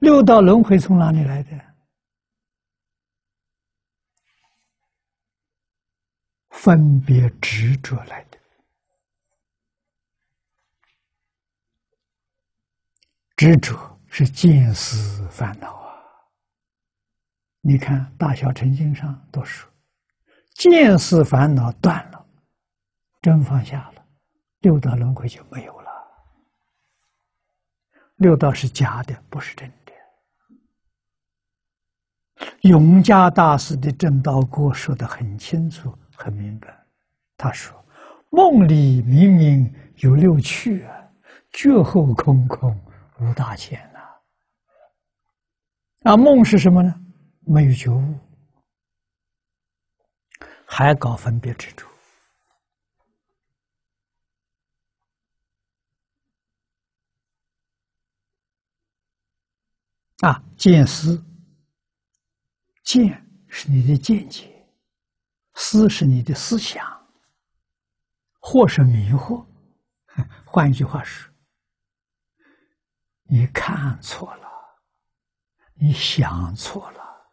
六道轮回从哪里来的？分别执着来的。执着是见思烦恼啊！你看《大小乘经》上都说，见思烦恼断了，真放下了，六道轮回就没有了。六道是假的，不是真的。永嘉大师的正道歌说的很清楚、很明白。他说：“梦里明明有六趣啊，觉后空空。”无大千呐！啊，梦是什么呢？没有觉悟，还搞分别执着。啊，见思，见是你的见解，思是你的思想，或是迷惑。换一句话说。你看错了，你想错了，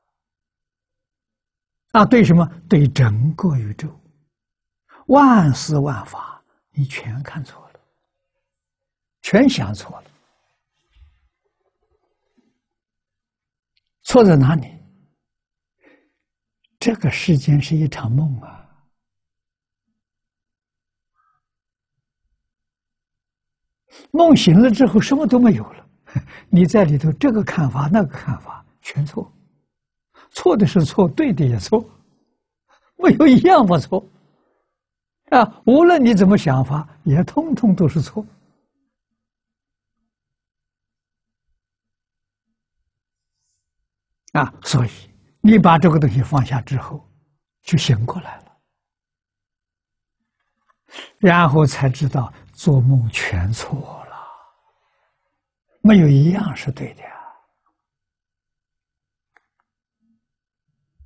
啊，对什么？对整个宇宙，万事万法，你全看错了，全想错了，错在哪里？这个世间是一场梦啊，梦醒了之后，什么都没有了。你在里头，这个看法那个看法全错，错的是错，对的也错，没有一样不错啊！无论你怎么想法，也通通都是错啊！所以你把这个东西放下之后，就醒过来了，然后才知道做梦全错了。没有一样是对的呀！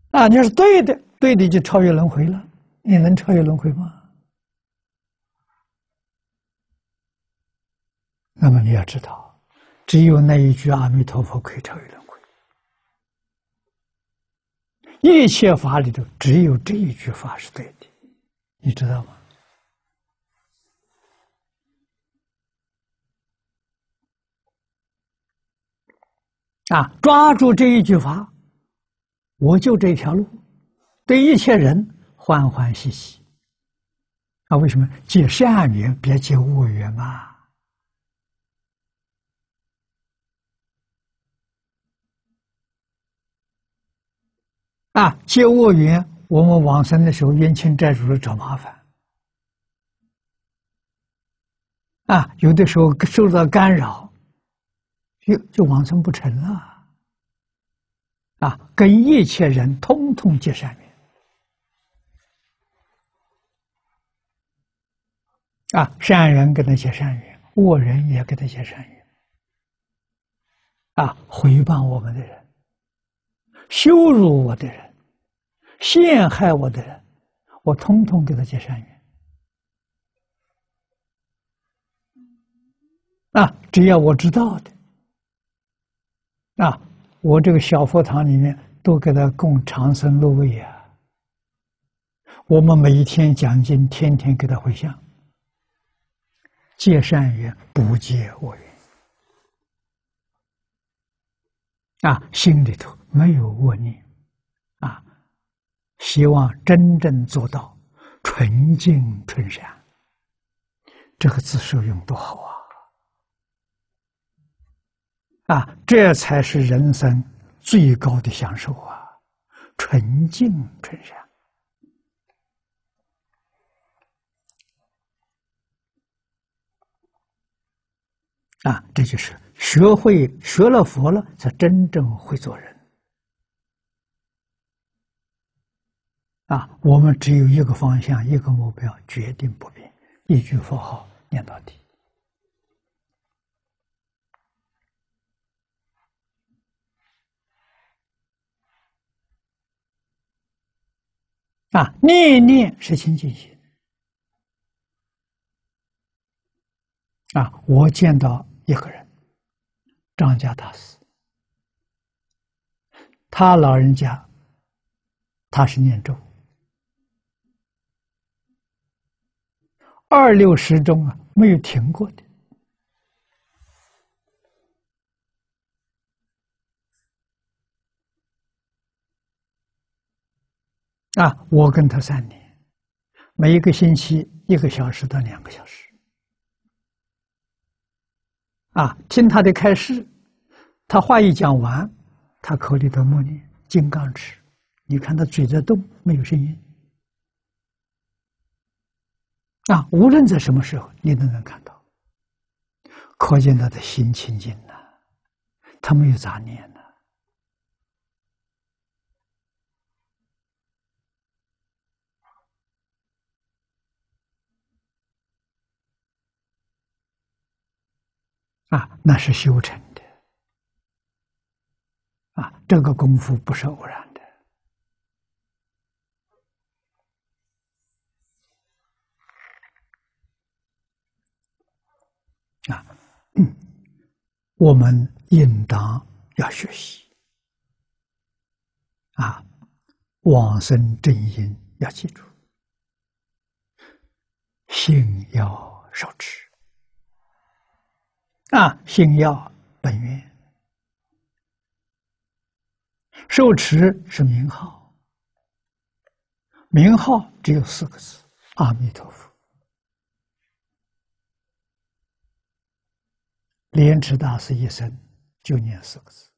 啊，你要是对的，对的就超越轮回了。你能超越轮回吗？那么你要知道，只有那一句阿弥陀佛可以超越轮回。一切法里头，只有这一句法是对的，你知道吗？啊！抓住这一句话，我就这条路，对一切人欢欢喜喜。啊，为什么结善缘，别结恶缘嘛？啊，结恶缘，我们往生的时候，冤亲债主来找麻烦。啊，有的时候受到干扰。就就往生不成了，啊！跟一切人通通结善缘，啊！善人跟他结善缘，恶人也跟他结善缘，啊！回谤我们的人，羞辱我的人，陷害我的人，我通通给他结善缘，啊！只要我知道的。啊，我这个小佛堂里面都给他供长生露味呀。我们每一天讲经，天天给他回向，结善缘，不结恶缘。啊，心里头没有恶念，啊，希望真正做到纯净纯善。这个字受用多好啊！啊，这才是人生最高的享受啊！纯净纯善啊，这就是学会学了佛了，才真正会做人。啊，我们只有一个方向，一个目标，决定不变，一句佛号念到底。啊，念念是清净心。啊，我见到一个人，张家大师，他老人家，他是念咒，二六十中啊，没有停过的。啊，我跟他三年，每一个星期一个小时到两个小时。啊，听他的开示，他话一讲完，他口里头默念金刚持，你看他嘴在动，没有声音。啊，无论在什么时候，你都能看到，可见他的心清净呐，他没有杂念了。啊，那是修成的，啊，这个功夫不是偶然的，啊，嗯，我们应当要学习，啊，往生正因要记住，心要受持。啊，心要本愿，受持是名号，名号只有四个字：阿弥陀佛。莲池大师一生就念四个字。